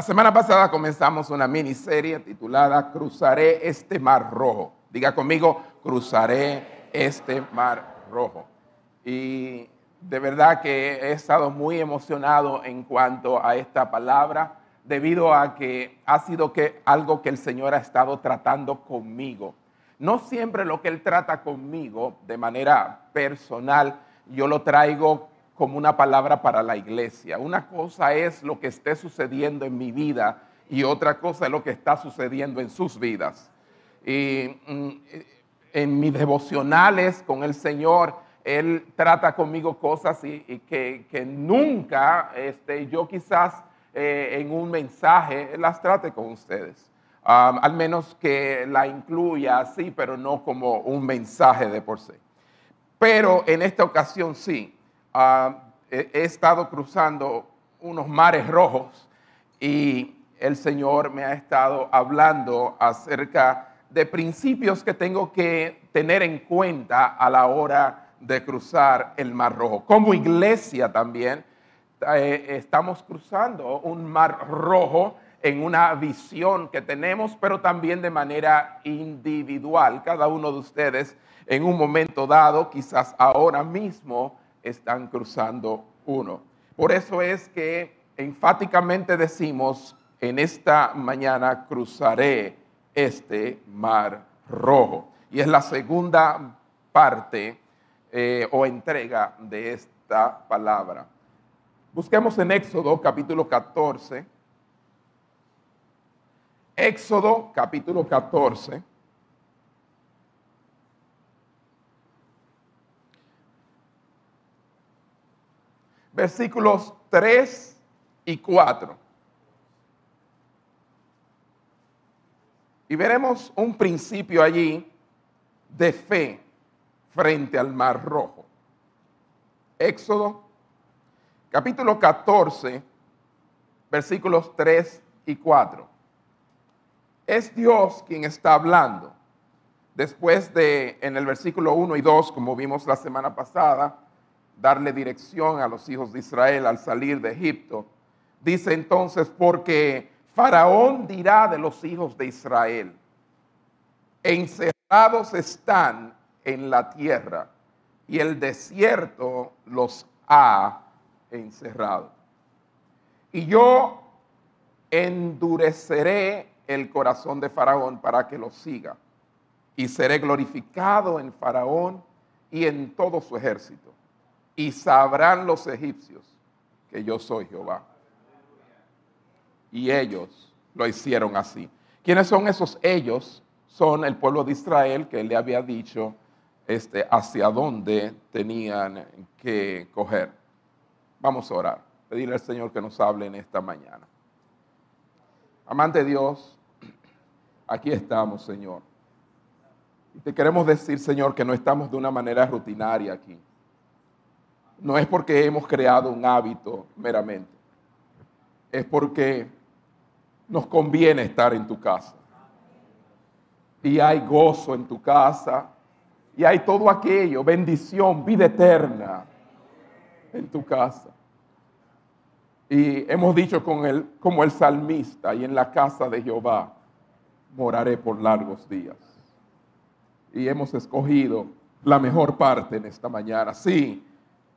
La semana pasada comenzamos una miniserie titulada Cruzaré este mar rojo. Diga conmigo, cruzaré este mar rojo. Y de verdad que he estado muy emocionado en cuanto a esta palabra, debido a que ha sido que algo que el Señor ha estado tratando conmigo. No siempre lo que Él trata conmigo de manera personal, yo lo traigo como una palabra para la iglesia. Una cosa es lo que esté sucediendo en mi vida y otra cosa es lo que está sucediendo en sus vidas. Y mm, en mis devocionales con el Señor, Él trata conmigo cosas y, que, nunca este, yo quizás eh, en un mensaje las trate con ustedes. al menos que la incluya así, pero no como un mensaje de por sí. Pero en esta ocasión sí. Ah, he, estado cruzando unos mares rojos y el Señor me ha estado hablando acerca de principios que tengo que tener en cuenta a la hora de cruzar el Mar Rojo. Como iglesia también eh, estamos cruzando un Mar Rojo en una visión que tenemos, pero también de manera individual. Cada uno de ustedes en un momento dado, quizás ahora mismo, están cruzando uno. Por eso es que enfáticamente decimos, en esta mañana cruzaré este mar rojo. Y es la segunda parte eh, o entrega de esta palabra. Busquemos en Éxodo capítulo 14. Éxodo capítulo 14. Versículos 3 y 4. Y veremos un principio allí de fe frente al mar rojo. Éxodo capítulo 14, versículos 3 y 4. Es Dios quien está hablando. Después de, en el versículo 1 y 2, como vimos la semana pasada, darle dirección a los hijos de Israel al salir de Egipto. Dice entonces, porque Faraón dirá de los hijos de Israel, encerrados están en la tierra y el desierto los ha encerrado. Y yo endureceré el corazón de Faraón para que lo siga y seré glorificado en Faraón y en todo su ejército y sabrán los egipcios que yo soy Jehová. Y ellos lo hicieron así. ¿Quiénes son esos ellos? Son el pueblo de Israel que le había dicho este, hacia dónde tenían que coger. Vamos a orar, pedirle al Señor que nos hable en esta mañana. Amante Dios, aquí estamos, Señor. Y te queremos decir, Señor, que no estamos de una manera rutinaria aquí no es porque hemos creado un hábito meramente, es porque nos conviene estar en tu casa. Y hay gozo en tu casa, y hay todo aquello, bendición, vida eterna en tu casa. Y hemos dicho con él, como el salmista, y en la casa de Jehová moraré por largos días. Y hemos escogido la mejor parte en esta mañana. Sí,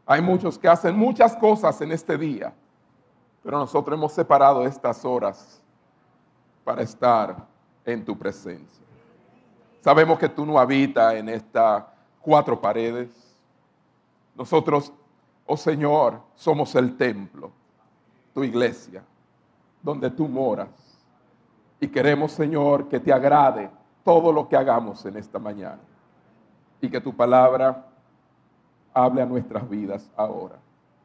hay muchos que hacen muchas cosas en este día, pero nosotros hemos separado estas horas para estar en tu presencia. Sabemos que tú no habitas en estas cuatro paredes. Nosotros, oh Señor, somos el templo, tu iglesia, donde tú moras. Y queremos, Señor, que te agrade todo lo que hagamos en esta mañana. Y que tu palabra hable a nuestras vidas ahora.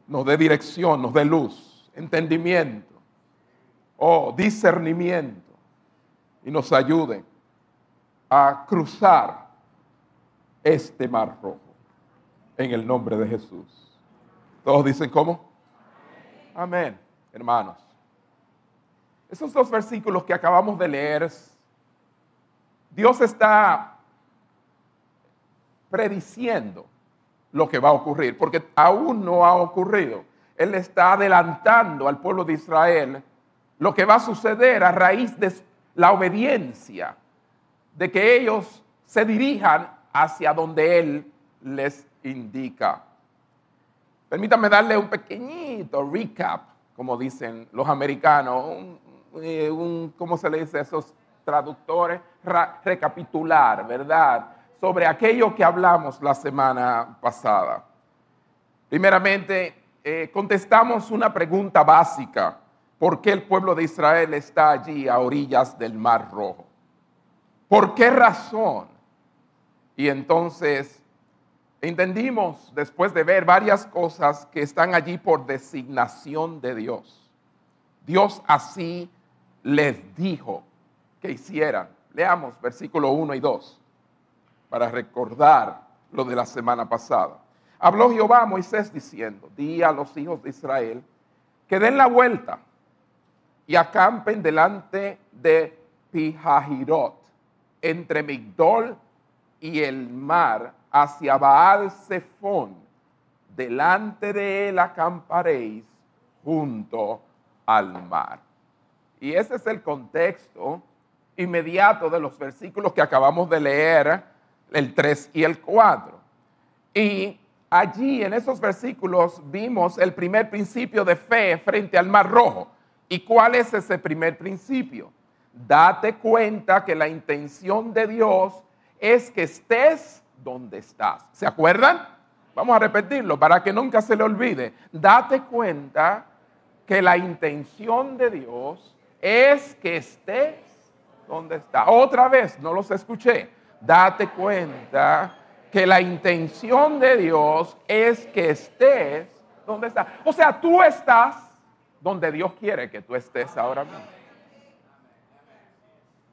Nos dé dirección, nos dé luz, entendimiento, o oh, discernimiento y nos ayude a cruzar este mar rojo en el nombre de Jesús. Todos dicen cómo? Amén, hermanos. Esos dos versículos que acabamos de leer, Dios está prediciendo lo que va a ocurrir, porque aún no ha ocurrido. Él está adelantando al pueblo de Israel lo que va a suceder a raíz de la obediencia, de que ellos se dirijan hacia donde Él les indica. Permítanme darle un pequeñito recap, como dicen los americanos, un, eh, ¿cómo se le dice a esos traductores? recapitular, ¿verdad? Sobre aquello que hablamos la semana pasada. Primeramente, eh, contestamos una pregunta básica. ¿Por qué el pueblo de Israel está allí a orillas del Mar Rojo? ¿Por qué razón? Y entonces entendimos, después de ver varias cosas, que están allí por designación de Dios. Dios así les dijo que hicieran. Leamos versículo 1 y 2 para recordar lo de la semana pasada. Habló Jehová a Moisés diciendo, di a los hijos de Israel que den la vuelta y acampen delante de Pijahirot, entre Migdol y el mar, hacia Baal Zephon. Delante de él acamparéis junto al mar. Y ese es el contexto inmediato de los versículos que acabamos de leer, el 3 y el 4. Y allí en esos versículos vimos el primer principio de fe frente al mar rojo. ¿Y cuál es ese primer principio? Date cuenta que la intención de Dios es que estés donde estás. ¿Se acuerdan? Vamos a repetirlo para que nunca se le olvide. Date cuenta que la intención de Dios es que estés donde estás. Otra vez, no los escuché. Date cuenta que la intención de Dios es que estés donde estás. O sea, tú estás donde Dios quiere que tú estés ahora mismo.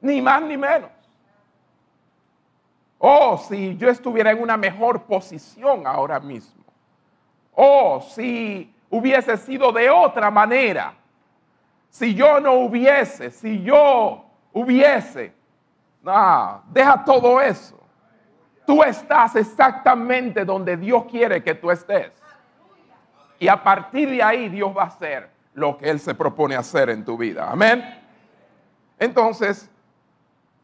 Ni más ni menos. Oh, si yo estuviera en una mejor posición ahora mismo. Oh, si hubiese sido de otra manera. Si yo no hubiese, si yo hubiese. No, deja todo eso. Tú estás exactamente donde Dios quiere que tú estés. Y a partir de ahí Dios va a hacer lo que Él se propone hacer en tu vida. Amén. Entonces,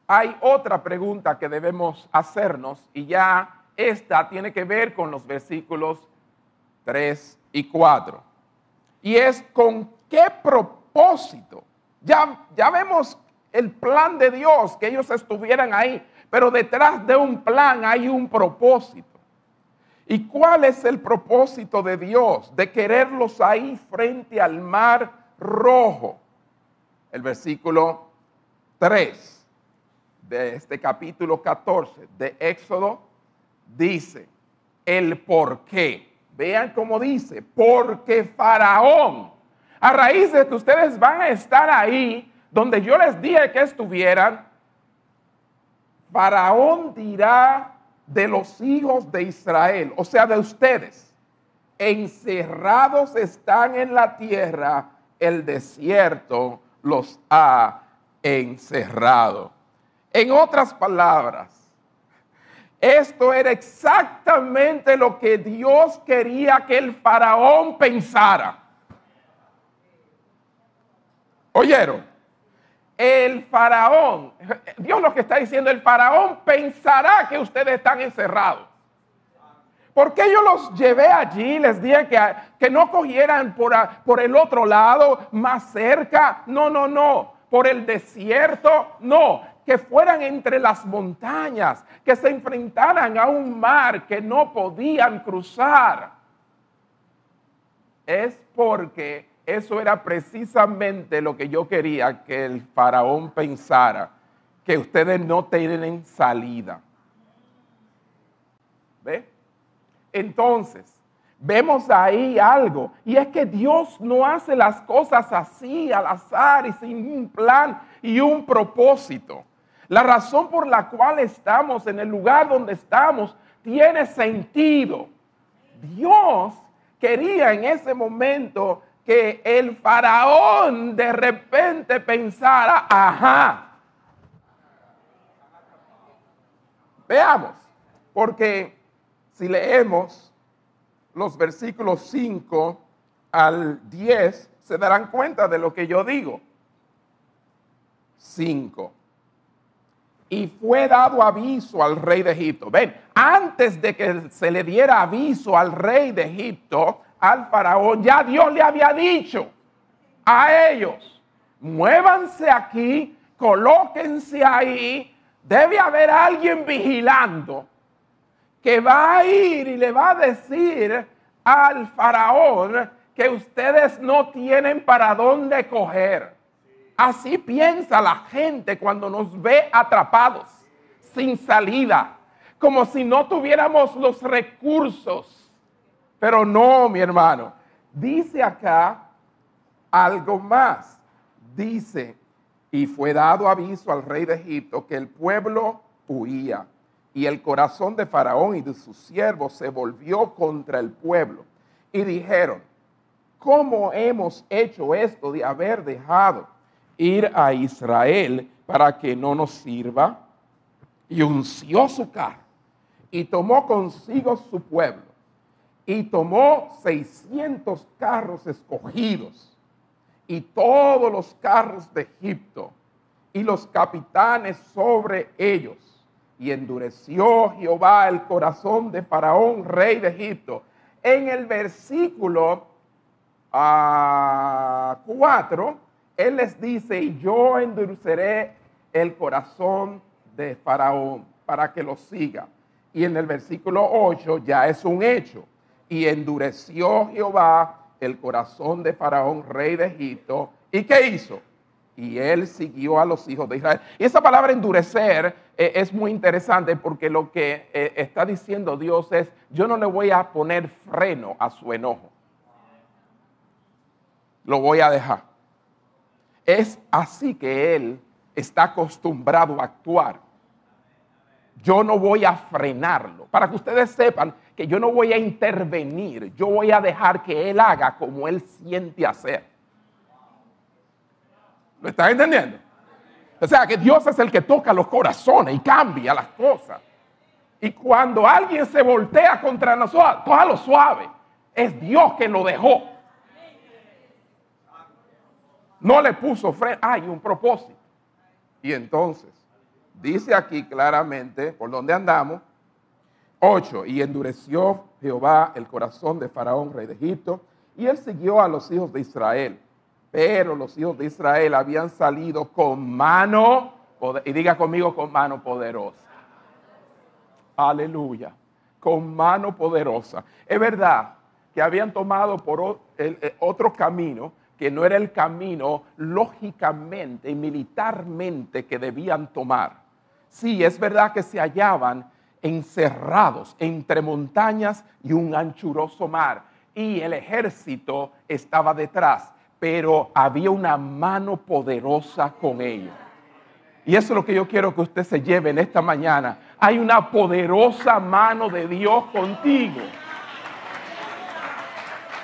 hay otra pregunta que debemos hacernos y ya esta tiene que ver con los versículos 3 y 4. Y es con qué propósito. Ya, ya vemos el plan de Dios, que ellos estuvieran ahí, pero detrás de un plan hay un propósito. ¿Y cuál es el propósito de Dios? De quererlos ahí frente al mar rojo. El versículo 3 de este capítulo 14 de Éxodo dice el por qué. Vean cómo dice, porque Faraón, a raíz de que ustedes van a estar ahí, donde yo les dije que estuvieran, Faraón dirá de los hijos de Israel, o sea, de ustedes, encerrados están en la tierra, el desierto los ha encerrado. En otras palabras, esto era exactamente lo que Dios quería que el faraón pensara. ¿Oyeron? El faraón, Dios lo que está diciendo, el faraón pensará que ustedes están encerrados. ¿Por qué yo los llevé allí? Les dije que, que no cogieran por, por el otro lado, más cerca. No, no, no. Por el desierto, no que fueran entre las montañas, que se enfrentaran a un mar que no podían cruzar. Es porque eso era precisamente lo que yo quería que el faraón pensara, que ustedes no tienen salida. ¿Ve? Entonces, vemos ahí algo, y es que Dios no hace las cosas así al azar y sin un plan y un propósito. La razón por la cual estamos en el lugar donde estamos tiene sentido. Dios quería en ese momento que el faraón de repente pensara, ajá. Veamos, porque si leemos los versículos 5 al 10, se darán cuenta de lo que yo digo. 5. Y fue dado aviso al rey de Egipto. Ven, antes de que se le diera aviso al rey de Egipto, al faraón, ya Dios le había dicho a ellos, muévanse aquí, colóquense ahí, debe haber alguien vigilando que va a ir y le va a decir al faraón que ustedes no tienen para dónde coger. Así piensa la gente cuando nos ve atrapados, sin salida, como si no tuviéramos los recursos. Pero no, mi hermano, dice acá algo más. Dice, y fue dado aviso al rey de Egipto que el pueblo huía y el corazón de Faraón y de sus siervos se volvió contra el pueblo. Y dijeron, ¿cómo hemos hecho esto de haber dejado ir a Israel para que no nos sirva? Y unció su carro y tomó consigo su pueblo y tomó 600 carros escogidos y todos los carros de Egipto y los capitanes sobre ellos y endureció Jehová el corazón de Faraón, rey de Egipto. En el versículo 4, ah, él les dice, y yo endureceré el corazón de Faraón para que lo siga. Y en el versículo 8 ya es un hecho. Y endureció Jehová el corazón de Faraón, rey de Egipto. ¿Y qué hizo? y él siguió a los hijos de Israel. Y esa palabra endurecer eh, es muy interesante porque lo que eh, está diciendo Dios es, yo no le voy a poner freno a su enojo. Lo voy a dejar. Es así que él está acostumbrado a actuar. Yo no voy a frenarlo. Para que ustedes sepan que yo no voy a intervenir, yo voy a dejar que él haga como él siente hacer. ¿Lo están entendiendo? O sea, que Dios es el que toca los corazones y cambia las cosas. Y cuando alguien se voltea contra nosotros, lo suave. Es Dios que lo dejó. No le puso freno. Hay un propósito. Y entonces, dice aquí claramente por dónde andamos. 8. Y endureció Jehová el corazón de Faraón, rey de Egipto, y él siguió a los hijos de Israel pero los hijos de Israel habían salido con mano, y diga conmigo con mano poderosa. Aleluya. Con mano poderosa. Es verdad que habían tomado por otro camino que no era el camino lógicamente y militarmente que debían tomar. Sí, es verdad que se hallaban encerrados entre montañas y un anchuroso mar y el ejército estaba detrás pero había una mano poderosa con ellos. Y eso es lo que yo quiero que usted se lleve en esta mañana. Hay una poderosa mano de Dios contigo.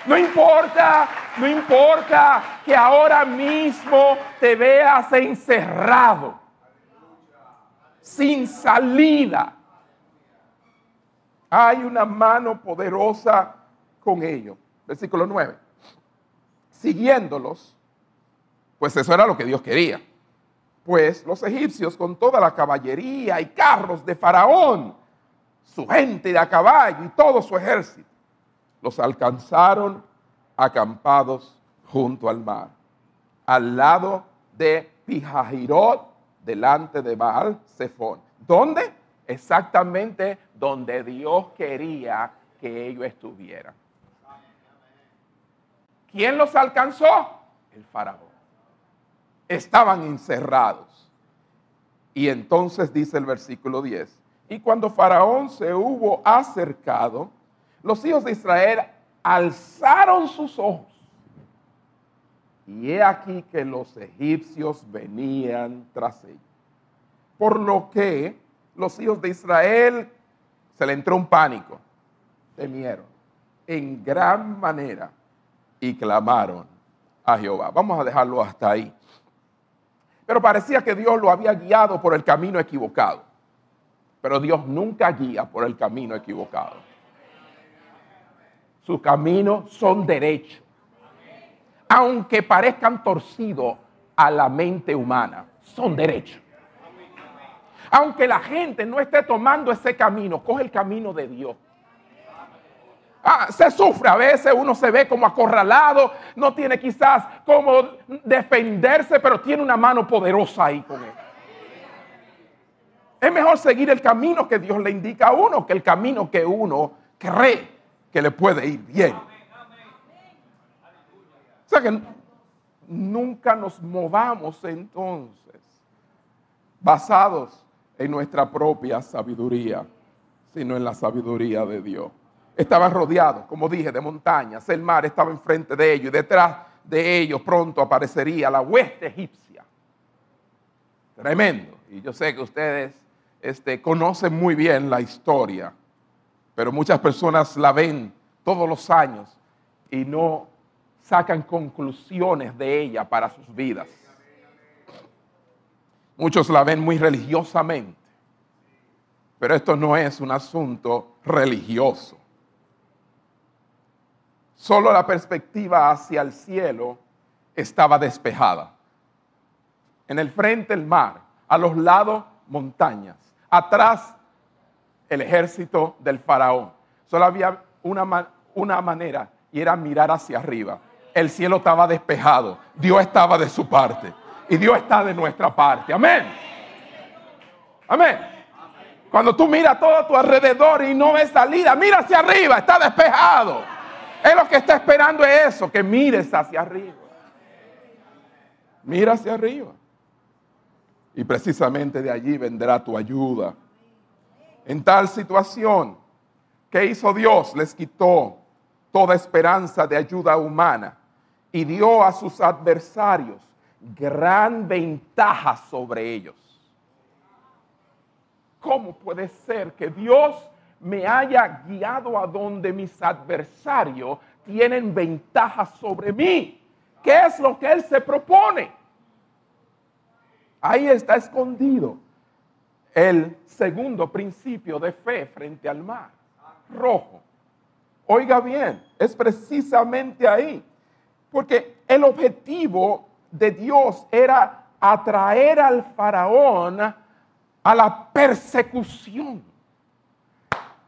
No importa, no importa que ahora mismo te veas encerrado, sin salida. Hay una mano poderosa con ellos. Versículo 9 siguiéndolos, pues eso era lo que Dios quería. Pues los egipcios con toda la caballería y carros de Faraón, su gente de a caballo y todo su ejército, los alcanzaron acampados junto al mar, al lado de Pijajirot, delante de Baal Zephon. ¿Dónde? Exactamente donde Dios quería que ellos estuvieran. ¿Quién los alcanzó? El faraón. Estaban encerrados. Y entonces dice el versículo 10, y cuando faraón se hubo acercado, los hijos de Israel alzaron sus ojos. Y he aquí que los egipcios venían tras ellos. Por lo que los hijos de Israel se le entró un pánico, temieron en gran manera y clamaron a Jehová. Vamos a dejarlo hasta ahí. Pero parecía que Dios lo había guiado por el camino equivocado. Pero Dios nunca guía por el camino equivocado. Sus caminos son derechos. Aunque parezcan torcidos a la mente humana, son derechos. Aunque la gente no esté tomando ese camino, coge el camino de Dios. Ah, se sufre a veces, uno se ve como acorralado, no tiene quizás cómo defenderse, pero tiene una mano poderosa ahí con él. Es mejor seguir el camino que Dios le indica a uno que el camino que uno cree que le puede ir bien. O sea que nunca nos movamos entonces basados en nuestra propia sabiduría, sino en la sabiduría de Dios. Estaban rodeados, como dije, de montañas. El mar estaba enfrente de ellos y detrás de ellos pronto aparecería la hueste egipcia. Tremendo. Y yo sé que ustedes este, conocen muy bien la historia, pero muchas personas la ven todos los años y no sacan conclusiones de ella para sus vidas. Muchos la ven muy religiosamente, pero esto no es un asunto religioso. Solo la perspectiva hacia el cielo estaba despejada. En el frente el mar, a los lados montañas, atrás el ejército del faraón. Solo había una, una manera y era mirar hacia arriba. El cielo estaba despejado, Dios estaba de su parte y Dios está de nuestra parte. Amén. Amén. Cuando tú miras todo a tu alrededor y no ves salida, mira hacia arriba, está despejado. Es lo que está esperando es eso, que mires hacia arriba. Mira hacia arriba. Y precisamente de allí vendrá tu ayuda. En tal situación, ¿qué hizo Dios? Les quitó toda esperanza de ayuda humana y dio a sus adversarios gran ventaja sobre ellos. ¿Cómo puede ser que Dios me haya guiado a donde mis adversarios tienen ventaja sobre mí? ¿Qué es lo que Él se propone? Ahí está escondido el segundo principio de fe frente al mar rojo. Oiga bien, es precisamente ahí. Porque el objetivo de Dios era atraer al faraón a la persecución.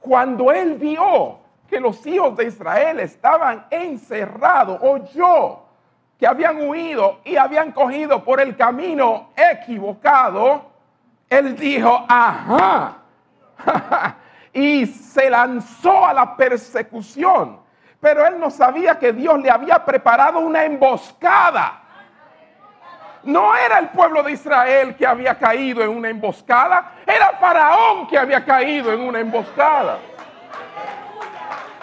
Cuando él vio que los hijos de Israel estaban encerrados, oyó que habían huido y habían cogido por el camino equivocado, él dijo, ajá, y se lanzó a la persecución. Pero él no sabía que Dios le había preparado una emboscada. No era el pueblo de Israel que había caído en una emboscada, era Faraón que había caído en una emboscada.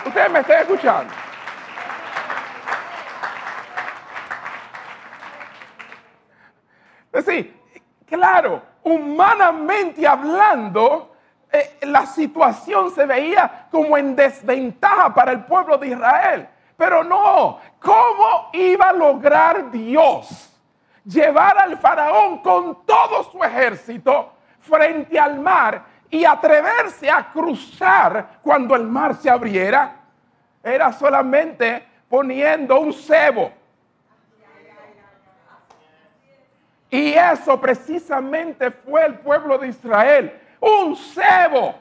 Ustedes me están escuchando. Es decir, claro, humanamente hablando, eh, la situación se veía como en desventaja para el pueblo de Israel. Pero no, ¿cómo iba a lograr Dios llevar al faraón con todo su ejército frente al mar y atreverse a cruzar cuando el mar se abriera? Era solamente poniendo un cebo. Y eso precisamente fue el pueblo de Israel un cebo.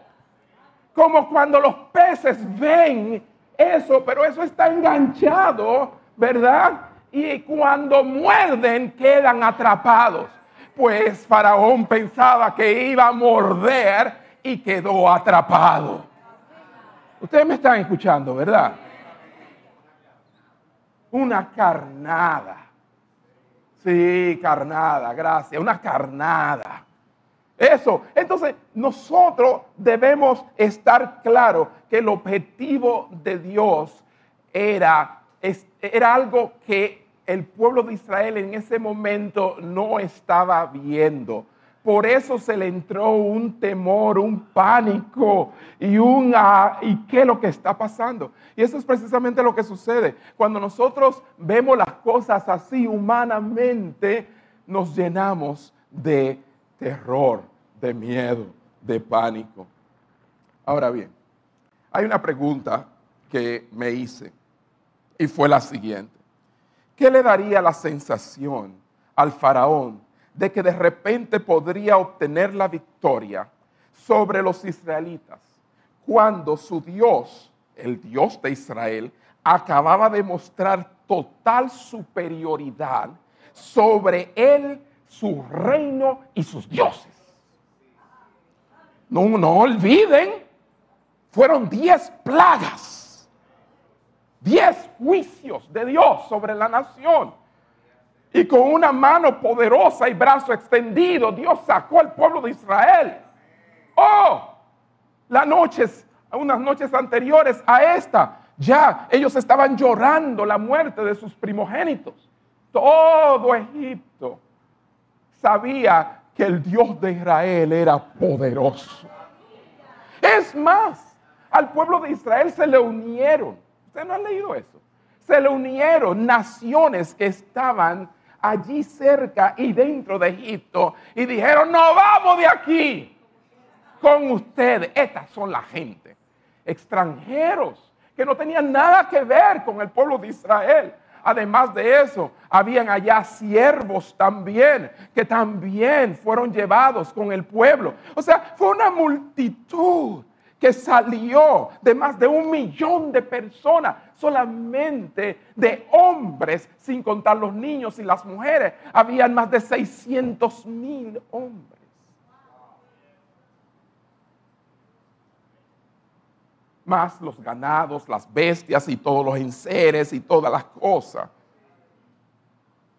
Como cuando los peces ven eso, pero eso está enganchado, ¿verdad? Y cuando muerden quedan atrapados. Pues Faraón pensaba que iba a morder y quedó atrapado. Ustedes me están escuchando, ¿verdad? Una carnada. Sí, carnada, gracias. Una carnada. Eso. Entonces, nosotros debemos estar claro que el objetivo de Dios era, era algo que el pueblo de Israel en ese momento no estaba viendo. Por eso se le entró un temor, un pánico y un ah, ¿y qué es lo que está pasando? Y eso es precisamente lo que sucede. Cuando nosotros vemos las cosas así humanamente, nos llenamos de terror, de miedo, de pánico. Ahora bien, hay una pregunta que me hice y fue la siguiente. ¿Qué le daría la sensación al faraón de que de repente podría obtener la victoria sobre los israelitas cuando su Dios, el Dios de Israel, acababa de mostrar total superioridad sobre él, su reino y sus dioses. No, no olviden, fueron diez plagas, diez juicios de Dios sobre la nación. Y con una mano poderosa y brazo extendido, Dios sacó al pueblo de Israel. Oh, las noches, unas noches anteriores a esta, ya ellos estaban llorando la muerte de sus primogénitos. Todo Egipto sabía que el Dios de Israel era poderoso. Es más, al pueblo de Israel se le unieron. ¿Ustedes no han leído eso? Se le unieron naciones que estaban allí cerca y dentro de Egipto y dijeron, no vamos de aquí con ustedes. Estas son la gente, extranjeros que no tenían nada que ver con el pueblo de Israel. Además de eso, habían allá siervos también, que también fueron llevados con el pueblo. O sea, fue una multitud que salió de más de un millón de personas, solamente de hombres, sin contar los niños y las mujeres. Habían más de 600 mil hombres. Más los ganados, las bestias y todos los enseres y todas las cosas.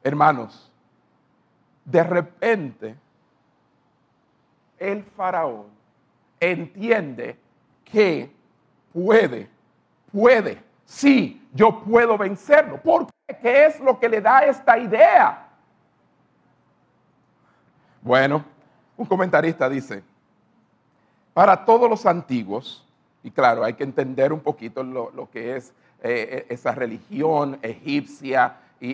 Hermanos, de repente el faraón entiende que puede, puede, sí, yo puedo vencerlo. ¿Por qué? ¿Qué es lo que le da esta idea? Bueno, un comentarista dice, para todos los antiguos, y claro, hay que entender un poquito lo, que es eh, esa religión egipcia y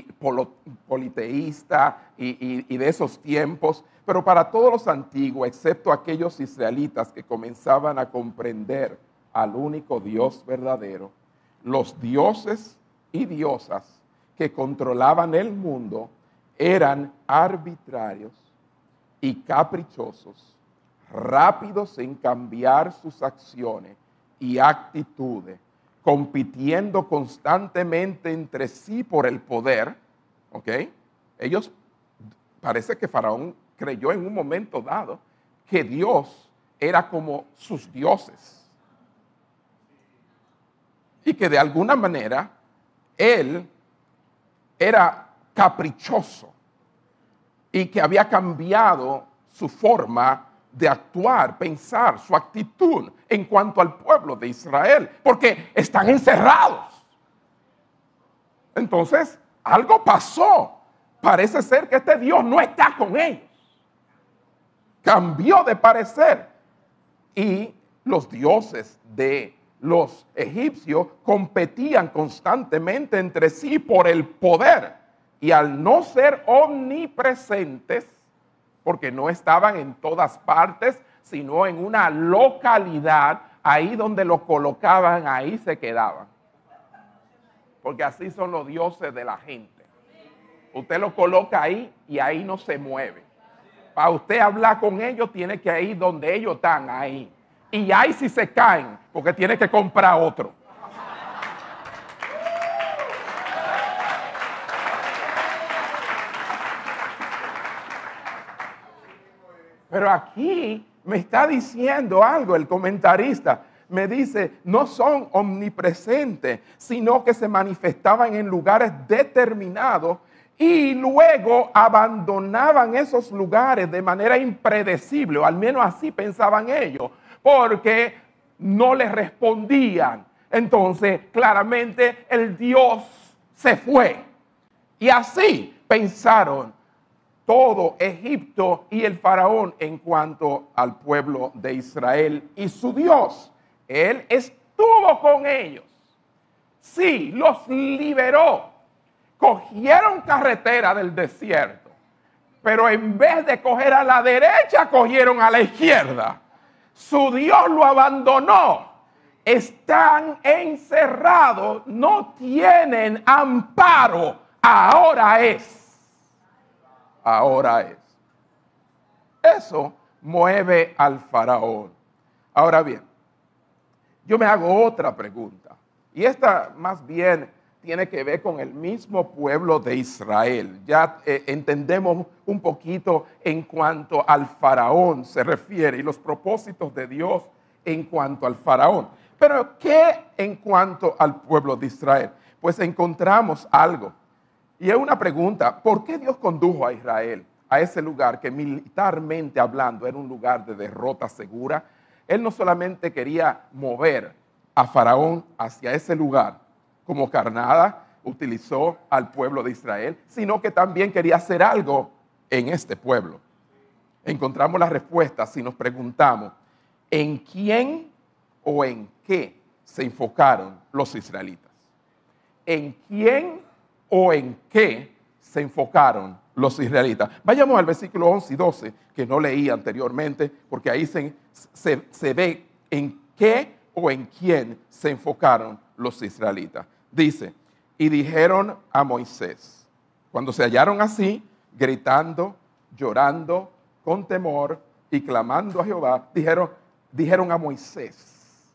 politeísta y de esos tiempos, pero para todos los antiguos, excepto aquellos israelitas que comenzaban a comprender al único Dios verdadero, los dioses y diosas que controlaban el mundo eran arbitrarios y caprichosos, rápidos en cambiar sus acciones y actitudes, compitiendo constantemente entre sí por el poder, ¿ok? Ellos, parece que Faraón creyó en un momento dado que Dios era como sus dioses. Y que de alguna manera él era caprichoso y que había cambiado su forma de actuar, pensar, su actitud en cuanto al pueblo de Israel, porque están encerrados. Entonces, algo pasó. Parece ser que este Dios no está con ellos cambió de parecer y los dioses de los egipcios competían constantemente entre sí por el poder y al no ser omnipresentes, porque no estaban en todas partes, sino en una localidad, ahí donde lo colocaban, ahí se quedaban. Porque así son los dioses de la gente. Usted lo coloca ahí y ahí no se mueve para usted hablar con ellos, tiene que ir donde ellos están, ahí. Y ahí si se caen, porque tiene que comprar otro. Pero aquí me está diciendo algo el comentarista. Me dice, no son omnipresentes, sino que se manifestaban en lugares determinados y luego abandonaban esos lugares de manera impredecible, o al menos así pensaban ellos, porque no les respondían. Entonces, claramente el Dios se fue. Y así pensaron todo Egipto y el faraón en cuanto al pueblo de Israel y su Dios. Él estuvo con ellos. Sí, los liberó cogieron carretera del desierto, pero en vez de coger a la derecha, cogieron a la izquierda. Su Dios lo abandonó. Están encerrados, no tienen amparo. Ahora es ahora es. Eso mueve al faraón. Ahora bien, yo me hago otra pregunta. Y esta más bien tiene que ver con el mismo pueblo de Israel. Ya eh, entendemos un poquito en cuanto al faraón se refiere y los propósitos de Dios en cuanto al faraón. Pero ¿qué en cuanto al pueblo de Israel? Pues encontramos algo y es una pregunta, ¿por qué Dios condujo a Israel a ese lugar que militarmente hablando era un lugar de derrota segura? Él no solamente quería mover a Faraón hacia ese lugar como carnada, utilizó al pueblo de Israel, sino que también quería hacer algo en este pueblo. Encontramos la respuesta si nos preguntamos, ¿en quién o en qué se enfocaron los israelitas? ¿En quién o en qué se enfocaron los israelitas. Vayamos al versículo 11 y 12 que no leí anteriormente, porque ahí se, se, se ve en qué o en quién se enfocaron los israelitas. Dice, y dijeron a Moisés, cuando se hallaron así, gritando, llorando, con temor y clamando a Jehová, dijeron, dijeron a Moisés,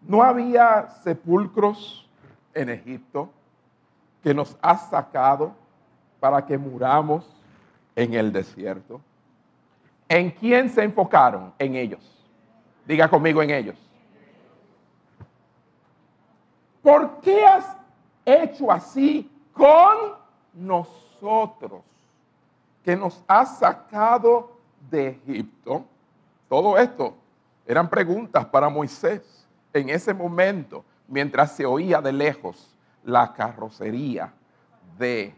no había sepulcros en Egipto, que nos has sacado para que muramos en el desierto. ¿En quién se enfocaron? En ellos. Diga conmigo en ellos. ¿Por qué has hecho así con nosotros? Que nos has sacado de Egipto. Todo esto eran preguntas para Moisés en ese momento, mientras se oía de lejos la carrocería de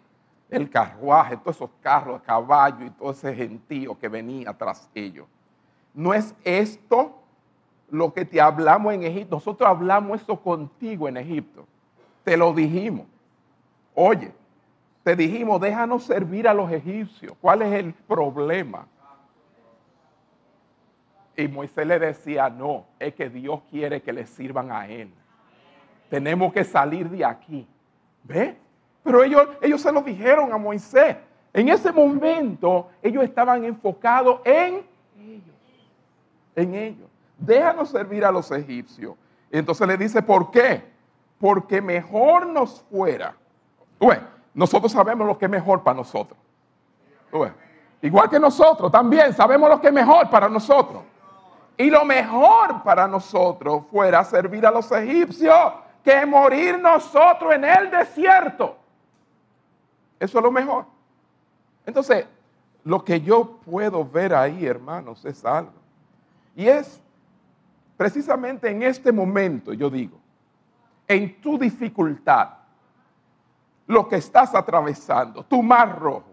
el carruaje, todos esos carros, caballo y todo ese gentío que venía tras ellos. No es esto lo que te hablamos en Egipto. Nosotros hablamos esto contigo en Egipto. Te lo dijimos. Oye, te dijimos, déjanos servir a los egipcios. ¿Cuál es el problema? Y Moisés le decía, no, es que Dios quiere que le sirvan a él tenemos que salir de aquí. ¿Ve? Pero ellos, ellos se lo dijeron a Moisés. En ese momento ellos estaban enfocados en ellos. En ellos. Déjanos servir a los egipcios. Y Entonces le dice, ¿por qué? Porque mejor nos fuera. Ué, nosotros sabemos lo que es mejor para nosotros. Igual que nosotros también sabemos lo que es mejor para nosotros. Y lo mejor para nosotros fuera servir a los egipcios que morir nosotros en el desierto. Eso es lo mejor. Entonces, lo que yo puedo ver ahí, hermanos, es algo. Y es precisamente en este momento, yo digo, en tu dificultad, lo que estás atravesando, tu mar rojo,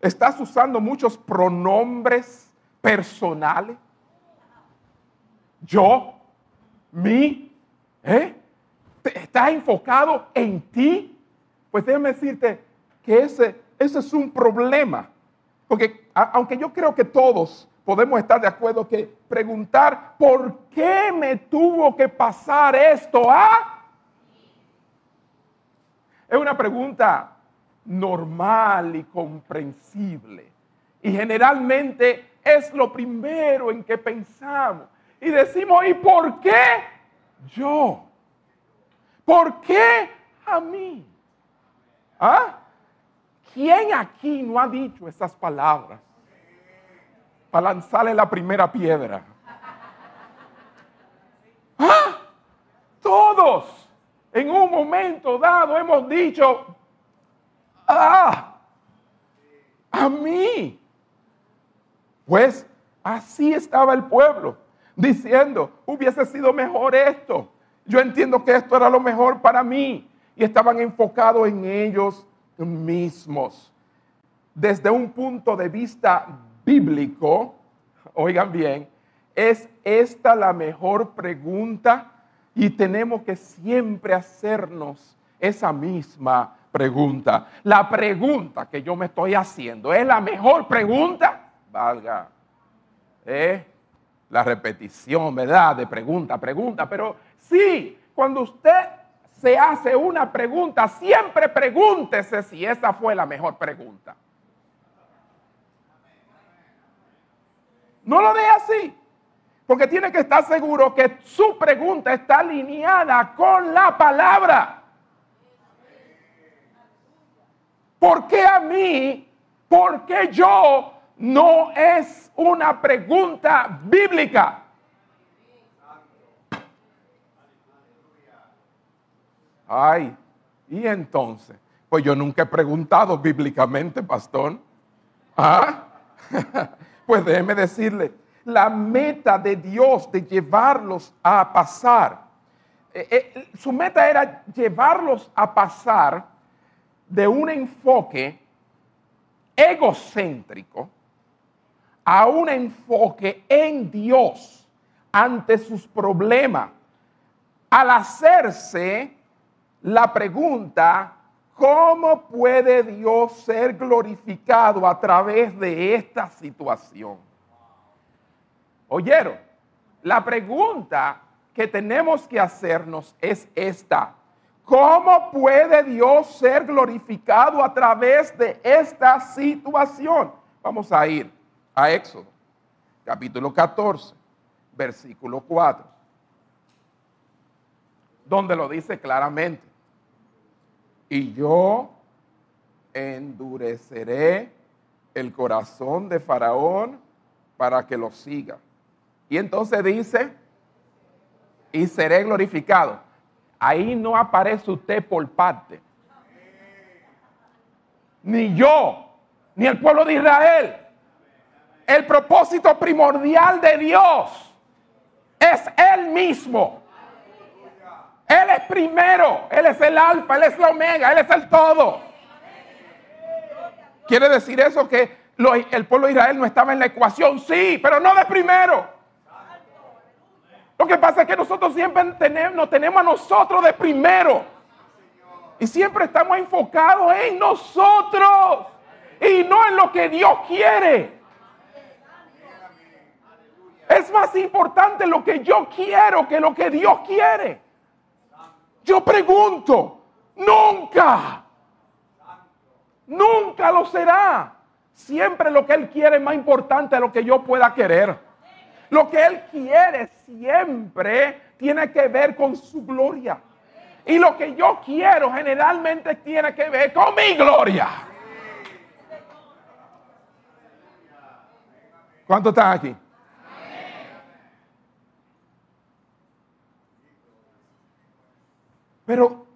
estás usando muchos pronombres personales. Yo, mi, ¿eh? estás enfocado en ti, pues déjame decirte que ese, ese es un problema. Porque aunque yo creo que todos podemos estar de acuerdo que preguntar por qué me tuvo que pasar esto. Ah? Es una pregunta normal y comprensible. Y generalmente es lo primero en que pensamos. Y decimos, ¿y por qué yo? ¿Por qué a mí? ¿Ah? ¿Quién aquí no ha dicho esas palabras? Para lanzarle la primera piedra. ¿Ah? Todos en un momento dado hemos dicho, ah, a mí. Pues así estaba el pueblo, diciendo, hubiese sido mejor esto yo entiendo que esto era lo mejor para mí y estaban enfocados en ellos mismos. Desde un punto de vista bíblico, oigan bien, es esta la mejor pregunta y tenemos que siempre hacernos esa misma pregunta. La pregunta que yo me estoy haciendo es la mejor pregunta. Valga. ¿Eh? la repetición, ¿verdad? De pregunta, pregunta, pero sí, cuando usted se hace una pregunta, siempre pregúntese si esa fue la mejor pregunta. No lo deje así, porque tiene que estar seguro que su pregunta está alineada con la palabra. ¿Por qué a mí? ¿Por qué yo? No es una pregunta bíblica. Ay, y entonces, pues yo nunca he preguntado bíblicamente, pastor. ¿Ah? pues déjeme decirle, la meta de Dios de llevarlos a pasar, eh, eh, su meta era llevarlos a pasar de un enfoque egocéntrico a un enfoque en Dios ante sus problemas. Al hacerse la pregunta, ¿cómo puede Dios ser glorificado a través de esta situación? ¿Oyeron? La pregunta que tenemos que hacernos es esta. ¿Cómo puede Dios ser glorificado a través de esta situación? Vamos a ir a Éxodo, capítulo 14, versículo 4, donde lo dice claramente. Y yo endureceré el corazón de Faraón para que lo siga. Y entonces dice, y seré glorificado. Ahí no aparece usted por parte. Ni yo, ni el pueblo de Israel. El propósito primordial de Dios es Él mismo. Él es primero, Él es el alfa, Él es la omega, Él es el todo. ¿Quiere decir eso que el pueblo de Israel no estaba en la ecuación? Sí, pero no de primero. Lo que pasa es que nosotros siempre nos tenemos a nosotros de primero. Y siempre estamos enfocados en nosotros y no en lo que Dios quiere. Es más importante lo que yo quiero que lo que Dios quiere. Yo pregunto, nunca, nunca lo será. Siempre lo que Él quiere es más importante de lo que yo pueda querer. Lo que Él quiere siempre tiene que ver con su gloria. Y lo que yo quiero generalmente tiene que ver con mi gloria. ¿Cuántos están aquí? Pero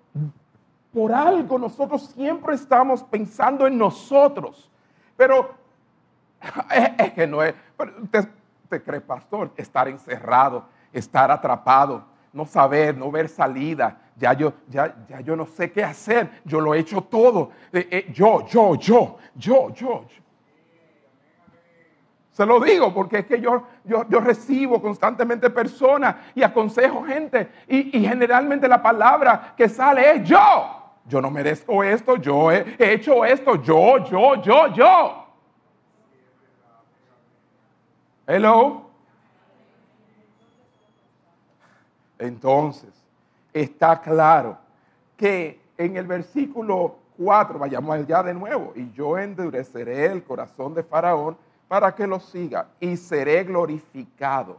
por algo nosotros siempre estamos pensando en nosotros. Pero es, que no es cree, pastor? Estar encerrado, estar atrapado, no saber, no ver salida. Ya yo, ya, ya yo no sé qué hacer. Yo lo he hecho todo. Eh, eh, yo, yo, yo, yo, yo, Se lo digo porque es que yo, yo, yo recibo constantemente personas y aconsejo gente. Y, y, generalmente la palabra que sale es yo. Yo no merezco esto, yo he hecho esto, yo, yo, yo, yo. Hello. Entonces, está claro que en el versículo 4, vayamos allá de nuevo, y yo endureceré el corazón de Faraón para que lo siga y seré glorificado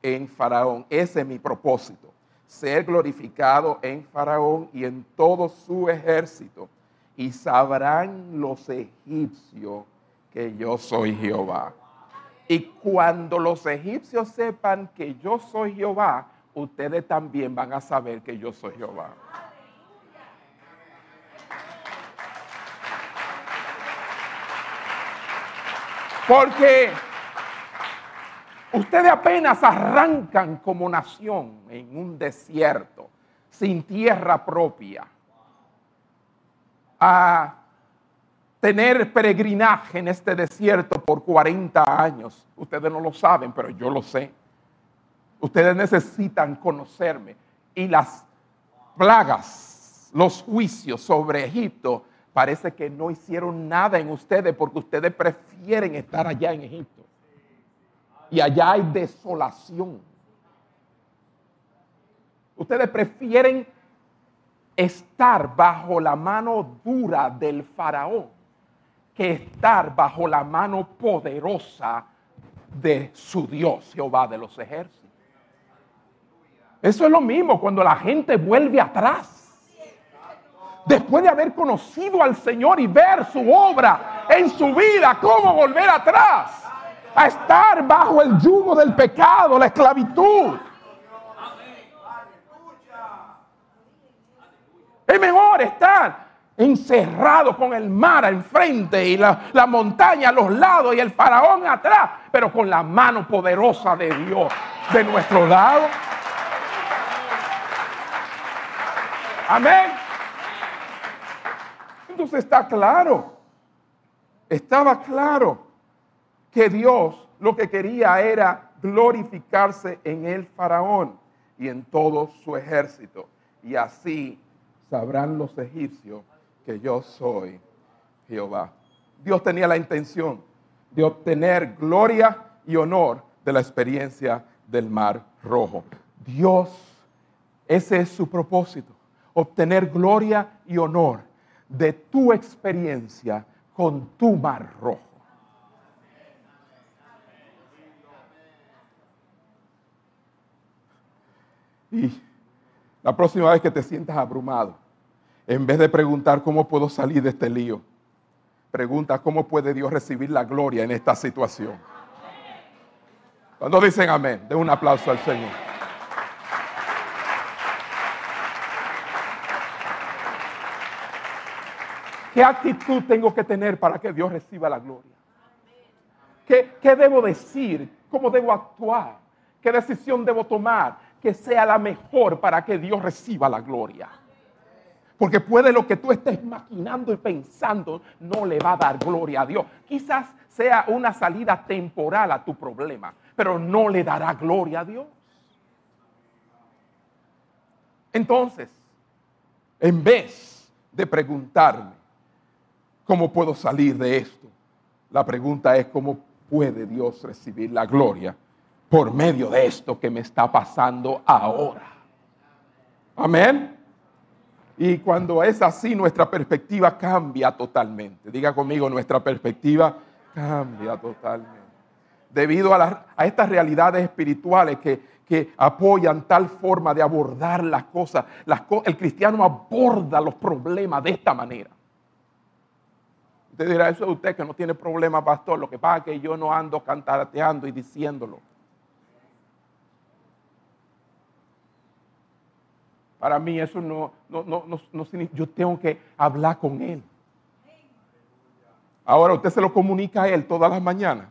en Faraón. Ese es mi propósito, ser glorificado en Faraón y en todo su ejército. Y sabrán los egipcios que yo soy Jehová. Y cuando los egipcios sepan que yo soy Jehová, ustedes también van a saber que yo soy Jehová. Porque ustedes apenas arrancan como nación en un desierto, sin tierra propia, a tener peregrinaje en este desierto por 40 años. Ustedes no lo saben, pero yo lo sé. Ustedes necesitan conocerme. Y las plagas, los juicios sobre Egipto, parece que no hicieron nada en ustedes porque ustedes prefieren estar allá en Egipto. Y allá hay desolación. Ustedes prefieren estar bajo la mano dura del faraón que estar bajo la mano poderosa de su Dios, Jehová de los ejércitos. Eso es lo mismo cuando la gente vuelve atrás. Después de haber conocido al Señor y ver su obra en su vida, ¿cómo volver atrás? A estar bajo el yugo del pecado, la esclavitud. Es mejor estar encerrado con el mar enfrente y la, la, montaña a los lados y el faraón atrás, pero con la mano poderosa de Dios de nuestro lado. Amén. Está claro, estaba claro que Dios lo que quería era glorificarse en el faraón y en todo su ejército. Y así sabrán los egipcios que yo soy Jehová. Dios tenía la intención de obtener gloria y honor de la experiencia del mar rojo. Dios, ese es su propósito, obtener gloria y honor de tu experiencia con tu mar rojo. Y la próxima vez que te sientas abrumado, en vez de preguntar cómo puedo salir de este lío, pregunta cómo puede Dios recibir la gloria en esta situación. Cuando dicen amén, de un aplauso al Señor. ¿Qué actitud tengo que tener para que Dios reciba la gloria? ¿Qué, ¿Qué, debo decir? ¿Cómo debo actuar? ¿Qué decisión debo tomar que sea la mejor para que Dios reciba la gloria? Porque puede lo que tú estés maquinando y pensando no le va a dar gloria a Dios. Quizás sea una salida temporal a tu problema, pero no le dará gloria a Dios. Entonces, en vez de preguntarme cómo puedo salir de esto, la pregunta es cómo puede Dios recibir la gloria por medio de esto que me está pasando ahora. Amén. Y cuando es así, nuestra perspectiva cambia totalmente. Diga conmigo, nuestra perspectiva cambia totalmente. Debido a, estas realidades espirituales que, apoyan tal forma de abordar las cosas, el cristiano aborda los problemas de esta manera. Usted dirá, eso es usted que no tiene problema, pastor. Lo que pasa es que yo no ando cantateando y diciéndolo. Para mí eso no, no, no, no, significa, yo tengo que hablar con Él. Ahora usted se lo comunica a Él todas las mañanas.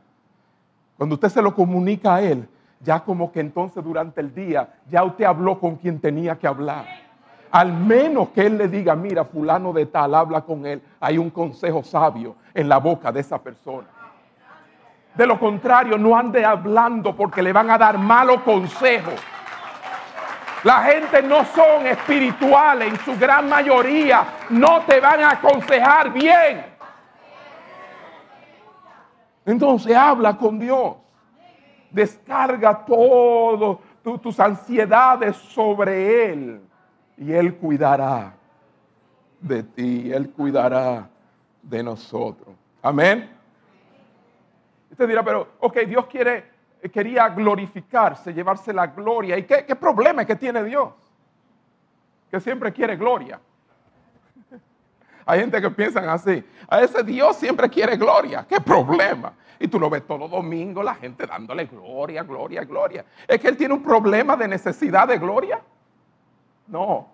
Cuando usted se lo comunica a Él, ya como que entonces durante el día, ya usted habló con quien tenía que hablar. Al menos que Él le diga, mira, fulano de tal, habla con Él. Hay un consejo sabio en la boca de esa persona. De lo contrario, no ande hablando porque le van a dar malos consejos. La gente no son espirituales, en su gran mayoría no te van a aconsejar bien. Entonces habla con Dios. Descarga todo tus ansiedades sobre Él y Él cuidará de ti, Él cuidará de nosotros. Amén. Usted dirá, pero, ok, Dios quiere quería glorificarse, llevarse la gloria. ¿Y qué, problema es que tiene Dios? Que siempre quiere gloria. Hay gente que piensa así. A ese Dios siempre quiere gloria. ¿Qué problema? Y tú lo ves todo domingo, la gente dándole gloria, gloria, gloria. ¿Es que Él tiene un problema de necesidad de gloria? No,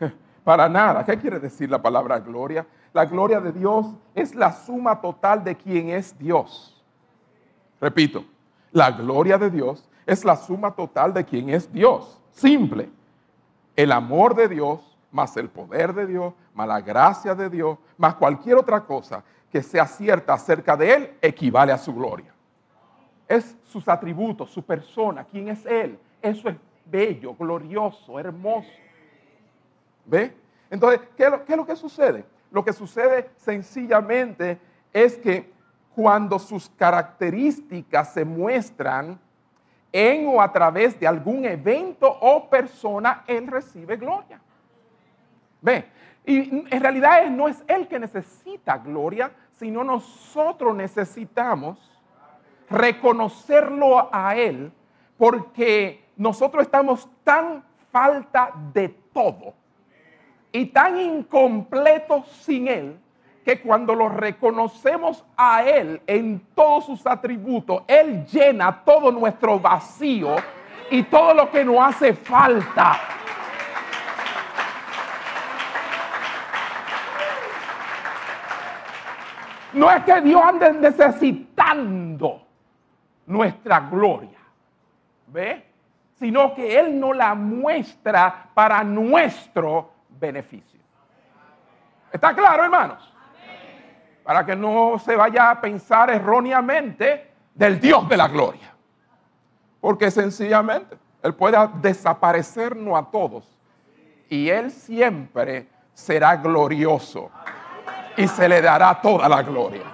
para nada. ¿Qué quiere decir la palabra gloria? La gloria de Dios es la suma total de quien es Dios. Repito, la gloria de Dios es la suma total de quien es Dios. Simple. El amor de Dios, más el poder de Dios, más la gracia de Dios, más cualquier otra cosa que sea cierta acerca de Él, equivale a su gloria. Es sus atributos, su persona, quién es Él. Eso es bello, glorioso, hermoso. ¿Ve? Entonces, ¿qué ¿qué es lo que sucede? Lo que sucede sencillamente es que cuando sus características se muestran en o a través de algún evento o persona, Él recibe gloria. Ve, y en realidad no es Él que necesita gloria, sino nosotros necesitamos reconocerlo a Él, porque nosotros estamos tan falta de todo y tan incompletos sin Él, que cuando lo reconocemos a Él en todos sus atributos, Él llena todo nuestro vacío y todo lo que nos hace falta. No es que Dios ande necesitando nuestra gloria, ¿ve? Sino que Él nos la muestra para nuestro beneficio. ¿Está claro, hermanos? Para que no se vaya a pensar erróneamente del Dios de la gloria. Porque sencillamente Él puede desaparecernos a todos y Él siempre será glorioso y se le dará toda la gloria.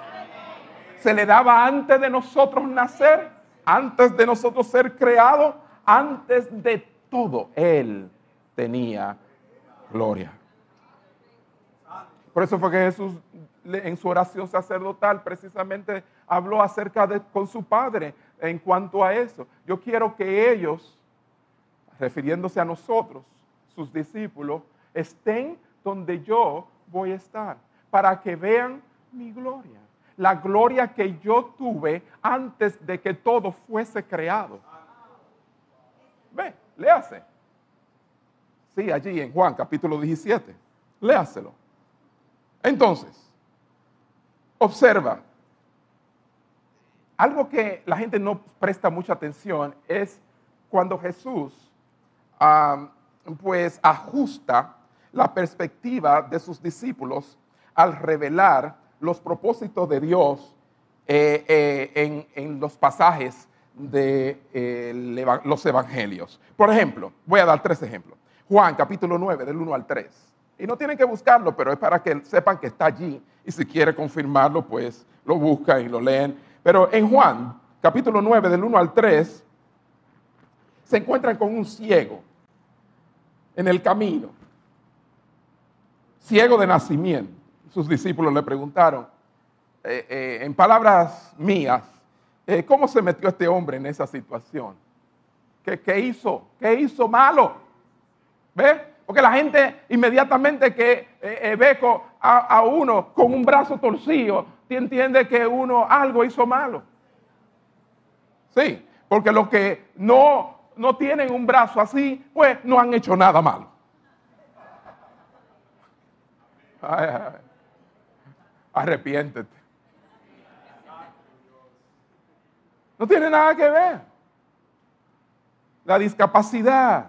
Se le daba antes de nosotros nacer, antes de nosotros ser creados, antes de todo, Él tenía gloria. Por eso fue que Jesús en su oración sacerdotal precisamente habló acerca de con su Padre en cuanto a eso. Yo quiero que ellos, refiriéndose a nosotros, sus discípulos, estén donde yo voy a estar para que vean mi gloria. La gloria que yo tuve antes de que todo fuese creado. Léase. Sí, allí en Juan capítulo 17. Léaselo. Entonces, observa. Algo que la gente no presta mucha atención es cuando Jesús pues ajusta la perspectiva de sus discípulos al revelar los propósitos de Dios eh, eh, en, los pasajes de eh, los evangelios. Por ejemplo, voy a dar tres ejemplos. Juan capítulo 9 del 1 al 3. Y no tienen que buscarlo, pero es para que sepan que está allí. Y si quiere confirmarlo, pues lo buscan y lo leen. Pero en Juan capítulo 9 del 1 al 3 se encuentran con un ciego en el camino. Ciego de nacimiento sus discípulos le preguntaron, eh, eh, en palabras mías, eh, ¿cómo se metió este hombre en esa situación? ¿Qué, hizo? ¿Qué hizo malo? ¿Ve? Porque la gente inmediatamente que ve a, uno con un brazo torcido, entiende que uno algo hizo malo. Sí, porque los que no, no tienen un brazo así, pues no han hecho nada malo. Ay arrepiéntete. No tiene nada que ver. La discapacidad.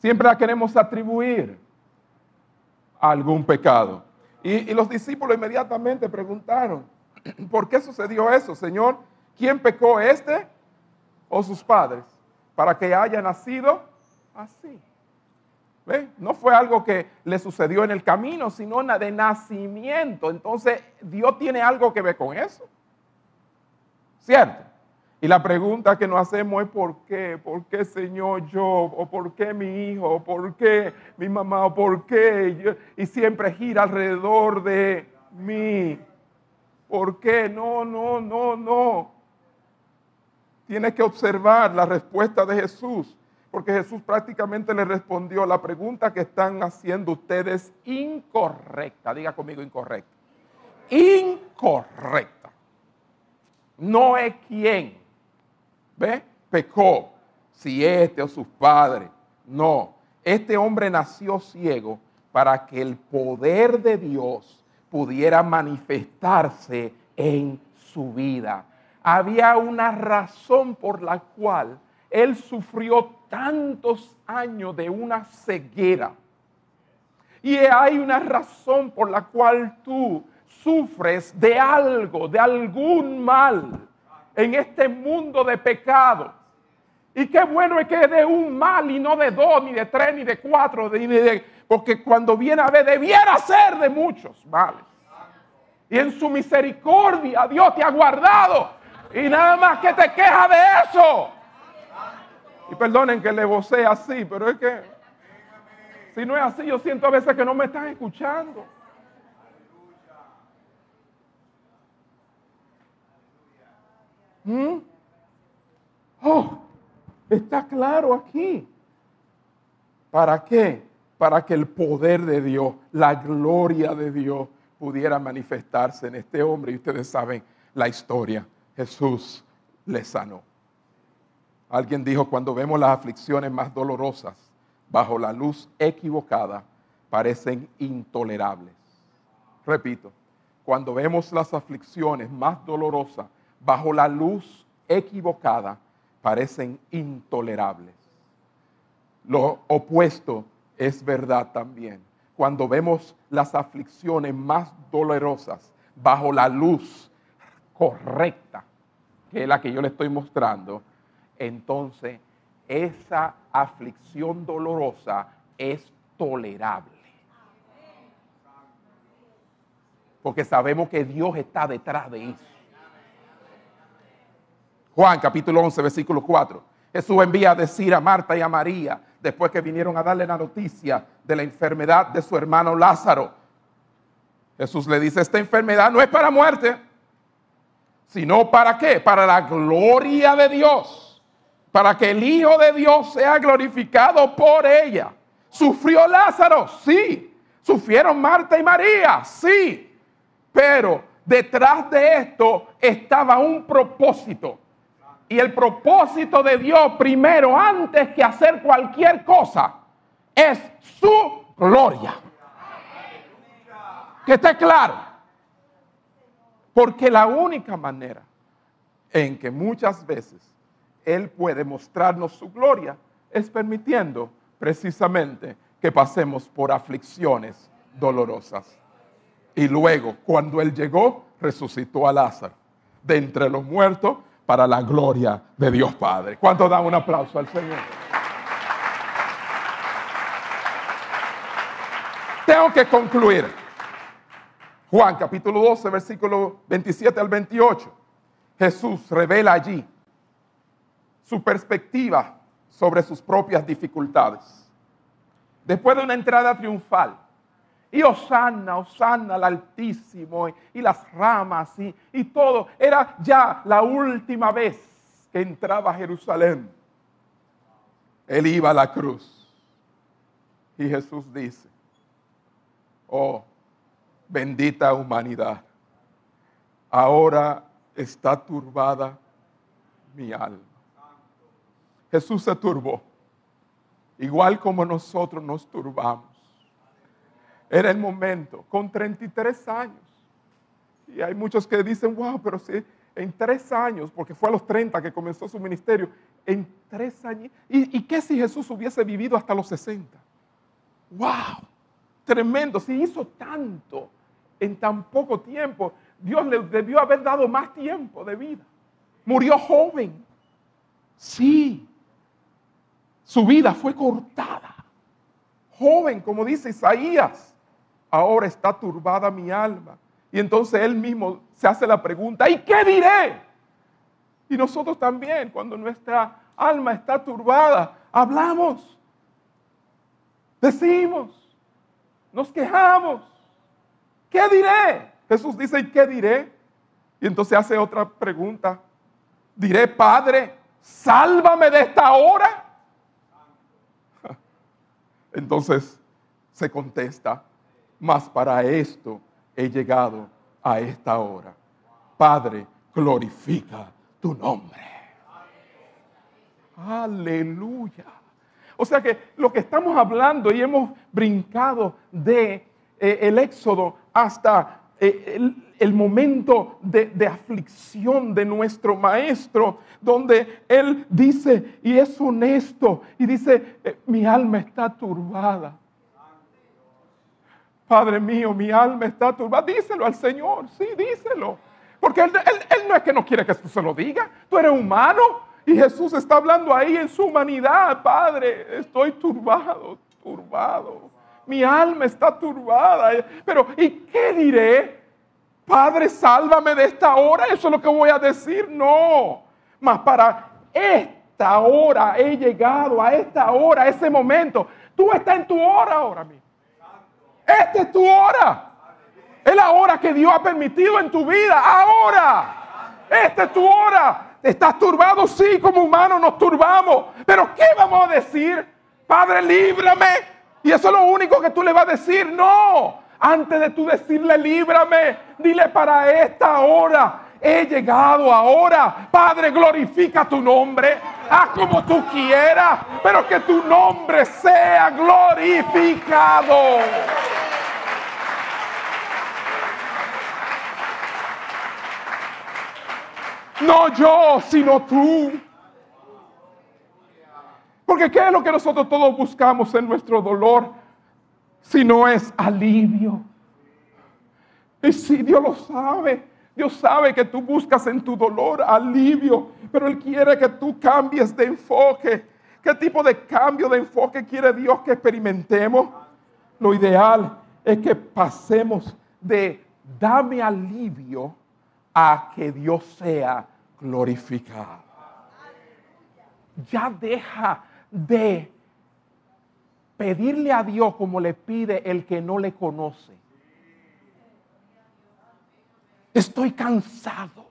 Siempre la queremos atribuir a algún pecado. Y, los discípulos inmediatamente preguntaron, ¿por qué sucedió eso, Señor? ¿Quién pecó este o sus padres para que haya nacido así? No fue algo que le sucedió en el camino, sino de nacimiento. Entonces, Dios tiene algo que ver con eso. ¿Cierto? Y la pregunta que nos hacemos es ¿por qué? ¿Por qué Señor yo? ¿O por qué mi hijo? ¿O por qué mi mamá? ¿O por qué? Y siempre gira alrededor de mí. ¿Por qué? No, no, no, no. Tienes que observar la respuesta de Jesús. Porque Jesús prácticamente le respondió, la pregunta que están haciendo ustedes incorrecta. Diga conmigo incorrecta. Incorrecta. No es quién. ¿Ve? Pecó. Si este o sus padres. No. Este hombre nació ciego para que el poder de Dios pudiera manifestarse en su vida. Había una razón por la cual él sufrió tantos años de una ceguera. Y hay una razón por la cual tú sufres de algo, de algún mal en este mundo de pecado. Y qué bueno es que de un mal y no de dos, ni de tres, ni de cuatro, porque cuando viene a ver debiera ser de muchos males. Y en su misericordia Dios te ha guardado. Y nada más que te queja de eso. Y perdonen que le vocé así, pero es que si no es así, yo siento a veces que no me están escuchando. ¿Mm? Oh, está claro aquí. ¿Para qué? Para que el poder de Dios, la gloria de Dios pudiera manifestarse en este hombre. Y ustedes saben la historia. Jesús le sanó. Alguien dijo, cuando vemos las aflicciones más dolorosas bajo la luz equivocada, parecen intolerables. Repito, cuando vemos las aflicciones más dolorosas bajo la luz equivocada, parecen intolerables. Lo opuesto es verdad también. Cuando vemos las aflicciones más dolorosas bajo la luz correcta, que es la que yo le estoy mostrando, entonces esa aflicción dolorosa es tolerable. Porque sabemos que Dios está detrás de eso. Juan capítulo 11, versículo 4. Jesús envía a decir a Marta y a María, después que vinieron a darle la noticia de la enfermedad de su hermano Lázaro. Jesús le dice, esta enfermedad no es para muerte, sino para qué? Para la gloria de Dios, para que el Hijo de Dios sea glorificado por ella. ¿Sufrió Lázaro? Sí. ¿Sufrieron Marta y María? Sí. Pero detrás de esto estaba un propósito. Y el propósito de Dios primero, antes que hacer cualquier cosa, es su gloria. Que esté claro. Porque la única manera en que muchas veces Él puede mostrarnos su gloria es permitiendo precisamente que pasemos por aflicciones dolorosas. Y luego, cuando Él llegó, resucitó a Lázaro de entre los muertos para la gloria de Dios Padre. ¿Cuánto dan un aplauso al Señor? Tengo que concluir. Juan capítulo 12, versículo 27 al 28. Jesús revela allí su perspectiva sobre sus propias dificultades. Después de una entrada triunfal, y Osana, Osana al Altísimo, y, las ramas y, y todo. Era ya la última vez que entraba a Jerusalén. Él iba a la cruz. Y Jesús dice, oh, bendita humanidad, ahora está turbada mi alma. Jesús se turbó, igual como nosotros nos turbamos. Era el momento, con 33 años. Y hay muchos que dicen, wow, pero si en tres años, porque fue a los 30 que comenzó su ministerio, en tres años. ¿Y, y qué si Jesús hubiese vivido hasta los 60? ¡Wow! Tremendo, si hizo tanto en tan poco tiempo, Dios le debió haber dado más tiempo de vida. Murió joven. Sí, su vida fue cortada. Joven, como dice Isaías ahora está turbada mi alma. Y entonces él mismo se hace la pregunta, ¿y qué diré? Y nosotros también, cuando nuestra alma está turbada, hablamos, decimos, nos quejamos. ¿Qué diré? Jesús dice, ¿y qué diré? Y entonces hace otra pregunta. Diré, Padre, sálvame de esta hora. Entonces se contesta, mas para esto he llegado a esta hora. Padre, glorifica tu nombre. Aleluya. O sea que lo que estamos hablando y hemos brincado de eh, el éxodo hasta eh, el, momento de, aflicción de nuestro maestro, donde él dice y es honesto y dice, eh, mi alma está turbada. Padre mío, mi alma está turbada. Díselo al Señor, sí, díselo. Porque él, no es que no quiere que tú se lo diga. Tú eres humano y Jesús está hablando ahí en su humanidad. Padre, estoy turbado, turbado. Mi alma está turbada. Pero, ¿y qué diré? Padre, sálvame de esta hora. Eso es lo que voy a decir. No. Mas para esta hora he llegado, a esta hora, a ese momento. Tú estás en tu hora ahora mismo. Esta es tu hora. Es la hora que Dios ha permitido en tu vida. Ahora. Esta es tu hora ¿estás turbado? Sí, como humanos nos turbamos. Pero ¿qué vamos a decir? Padre, líbrame. Y eso es lo único que tú le vas a decir. No, antes de tú decirle, líbrame, dile para esta hora. He llegado ahora. Padre, glorifica tu nombre. Haz como tú quieras, pero que tu nombre sea glorificado. No yo, sino tú. Porque ¿qué es lo que nosotros todos buscamos en nuestro dolor? Si no es alivio. Y si Dios lo sabe, Dios sabe que tú buscas en tu dolor alivio, pero Él quiere que tú cambies de enfoque. ¿Qué tipo de cambio de enfoque quiere Dios que experimentemos? Lo ideal es que pasemos de dame alivio a que Dios sea glorificado. Ya deja de pedirle a Dios como le pide el que no le conoce. Estoy cansado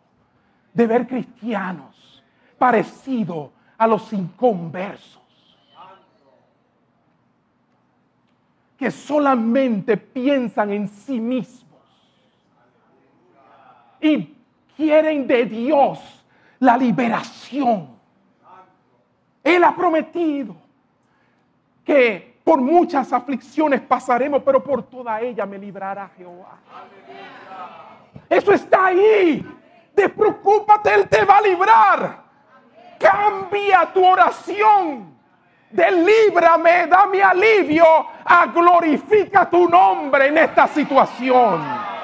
de ver cristianos parecidos a los inconversos. Que solamente piensan en sí mismos. Y quieren de Dios la liberación. Él ha prometido que por muchas aflicciones pasaremos, pero por toda ella me librará Jehová. Eso está ahí. Despreocúpate, Él te va a librar. Cambia tu oración. Delíbrame, dame alivio, a glorifica tu nombre en esta situación.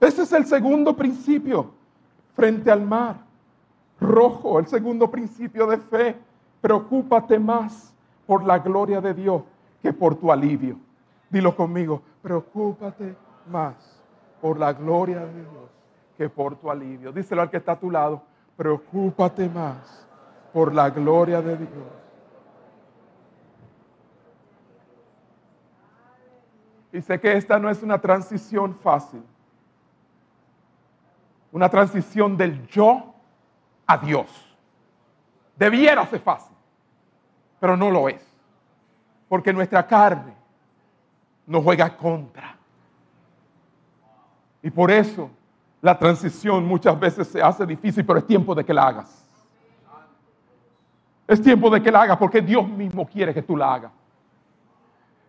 Ese es el segundo principio frente al mar rojo, el segundo principio de fe. Preocúpate más por la gloria de Dios que por tu alivio. Dilo conmigo, preocúpate más por la gloria de Dios que por tu alivio. Díselo al que está a tu lado, preocúpate más por la gloria de Dios. Y sé que esta no es una transición fácil una transición del yo a Dios. Debiera ser fácil, pero no lo es. Porque nuestra carne nos juega contra. Y por eso la transición muchas veces se hace difícil, pero es tiempo de que la hagas. Es tiempo de que la hagas porque Dios mismo quiere que tú la hagas.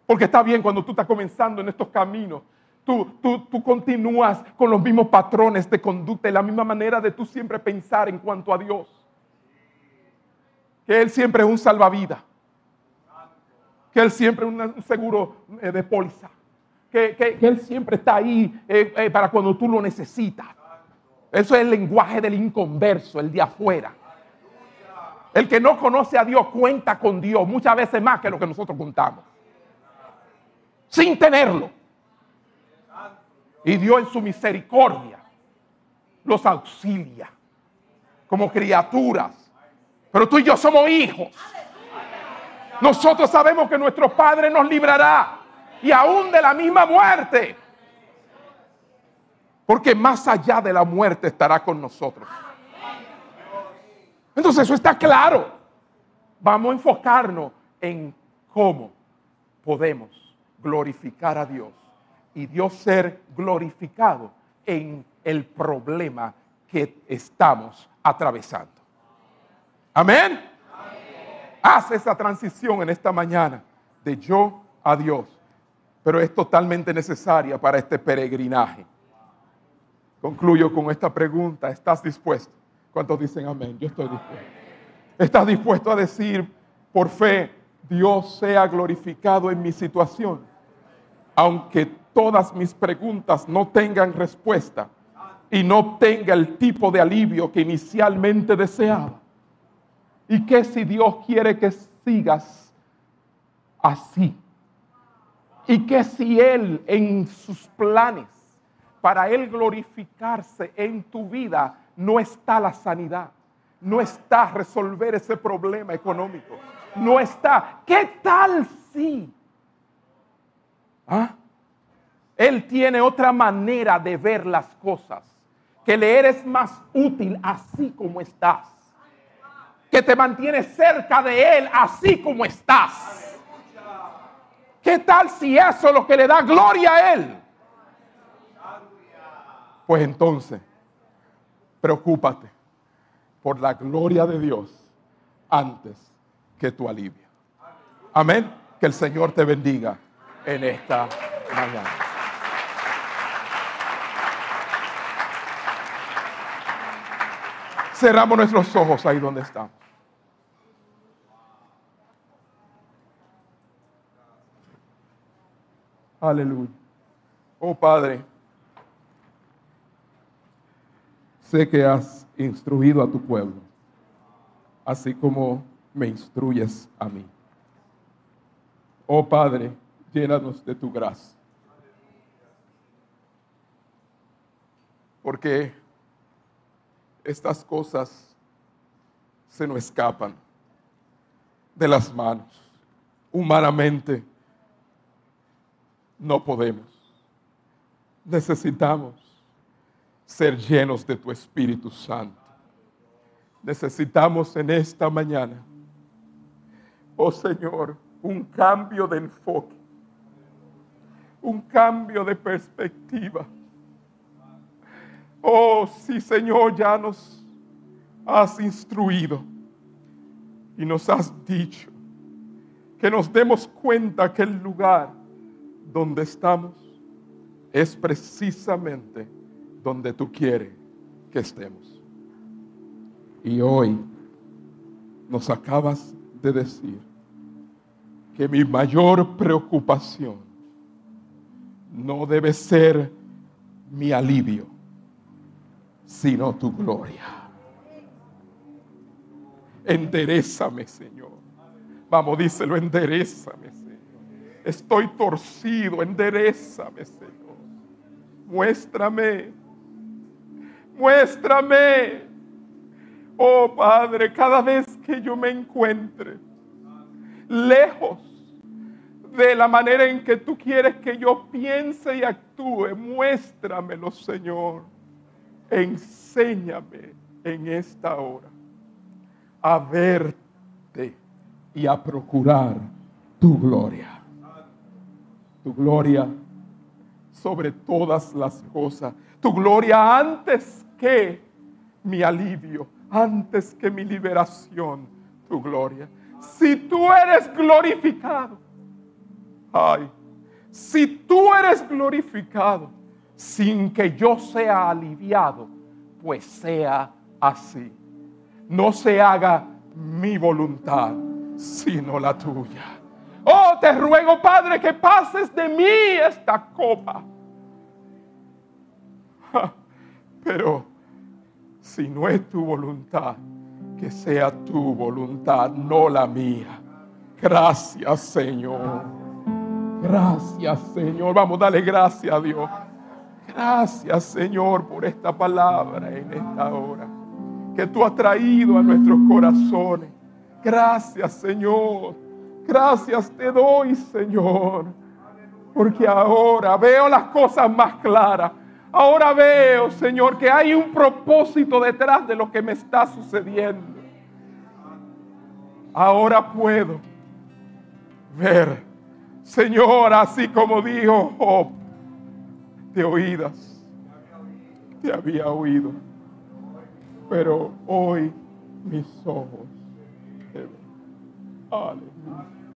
Porque está bien cuando tú estás comenzando en estos caminos Tú, continúas con los mismos patrones de conducta y la misma manera de tú siempre pensar en cuanto a Dios. Que Él siempre es un salvavidas. Que Él siempre es un seguro eh, de póliza. Que, Él siempre está ahí eh, eh, para cuando tú lo necesitas. Eso es el lenguaje del inconverso, el de afuera. El que no conoce a Dios cuenta con Dios muchas veces más que lo que nosotros contamos. Sin tenerlo. Y Dios en su misericordia los auxilia como criaturas. Pero tú y yo somos hijos. Nosotros sabemos que nuestro Padre nos librará y aún de la misma muerte. Porque más allá de la muerte estará con nosotros. Entonces eso está claro. Vamos a enfocarnos en cómo podemos glorificar a Dios y Dios ser glorificado en el problema que estamos atravesando. Amén. Haz esa transición en esta mañana de yo a Dios, pero es totalmente necesaria para este peregrinaje. Concluyo con esta pregunta. ¿Estás dispuesto? ¿Cuántos dicen amén? Yo estoy dispuesto. ¿Estás dispuesto a decir por fe, Dios sea glorificado en mi situación? Aunque todas mis preguntas no tengan respuesta y no tenga el tipo de alivio que inicialmente deseaba. ¿Y qué si Dios quiere que sigas así? ¿Y qué si Él en sus planes para Él glorificarse en tu vida no está la sanidad? No está resolver ese problema económico. No está. ¿Qué tal si ¿Ah? Él tiene otra manera de ver las cosas, que le eres más útil así como estás, que te mantiene cerca de Él así como estás. ¿Qué tal si eso es lo que le da gloria a Él? Pues entonces, preocúpate por la gloria de Dios antes que tu alivio. Amén. Que el Señor te bendiga en esta mañana. Cerramos nuestros ojos ahí donde estamos. Aleluya. Oh Padre, sé que has instruido a tu pueblo, así como me instruyes a mí. Oh Padre, llénanos de tu gracia. Porque estas cosas se nos escapan de las manos. Humanamente no podemos. Necesitamos ser llenos de tu Espíritu Santo. Necesitamos en esta mañana, oh Señor, un cambio de enfoque, un cambio de perspectiva. Oh, sí, Señor, ya nos has instruido y nos has dicho que nos demos cuenta que el lugar donde estamos es precisamente donde tú quieres que estemos. Y hoy nos acabas de decir que mi mayor preocupación no debe ser mi alivio, sino tu gloria. Enderezame, Señor. Vamos, díselo, enderezame, Señor. Estoy torcido, enderezame, Señor. Muéstrame, muéstrame. Oh Padre, cada vez que yo me encuentre lejos de la manera en que tú quieres que yo piense y actúe, muéstramelo, Señor. Enséñame en esta hora a verte y a procurar tu gloria. Tu gloria sobre todas las cosas. Tu gloria antes que mi alivio, antes que mi liberación. Tu gloria. Si tú eres glorificado, ay, si tú eres glorificado sin que yo sea aliviado, pues sea así. No se haga mi voluntad, sino la tuya. Oh, te ruego, Padre, que pases de mí esta copa. Pero si no es tu voluntad, que sea tu voluntad, no la mía. Gracias, Señor. Gracias, Señor. Vamos, dale gracias a Dios. Gracias, Señor, por esta palabra en esta hora que tú has traído a nuestros corazones. Gracias, Señor. Gracias te doy, Señor. Porque ahora veo las cosas más claras. Ahora veo, Señor, que hay un propósito detrás de lo que me está sucediendo. Ahora puedo ver, Señor, así como dijo Job, de oídas, te había oído, pero hoy mis ojos te ven.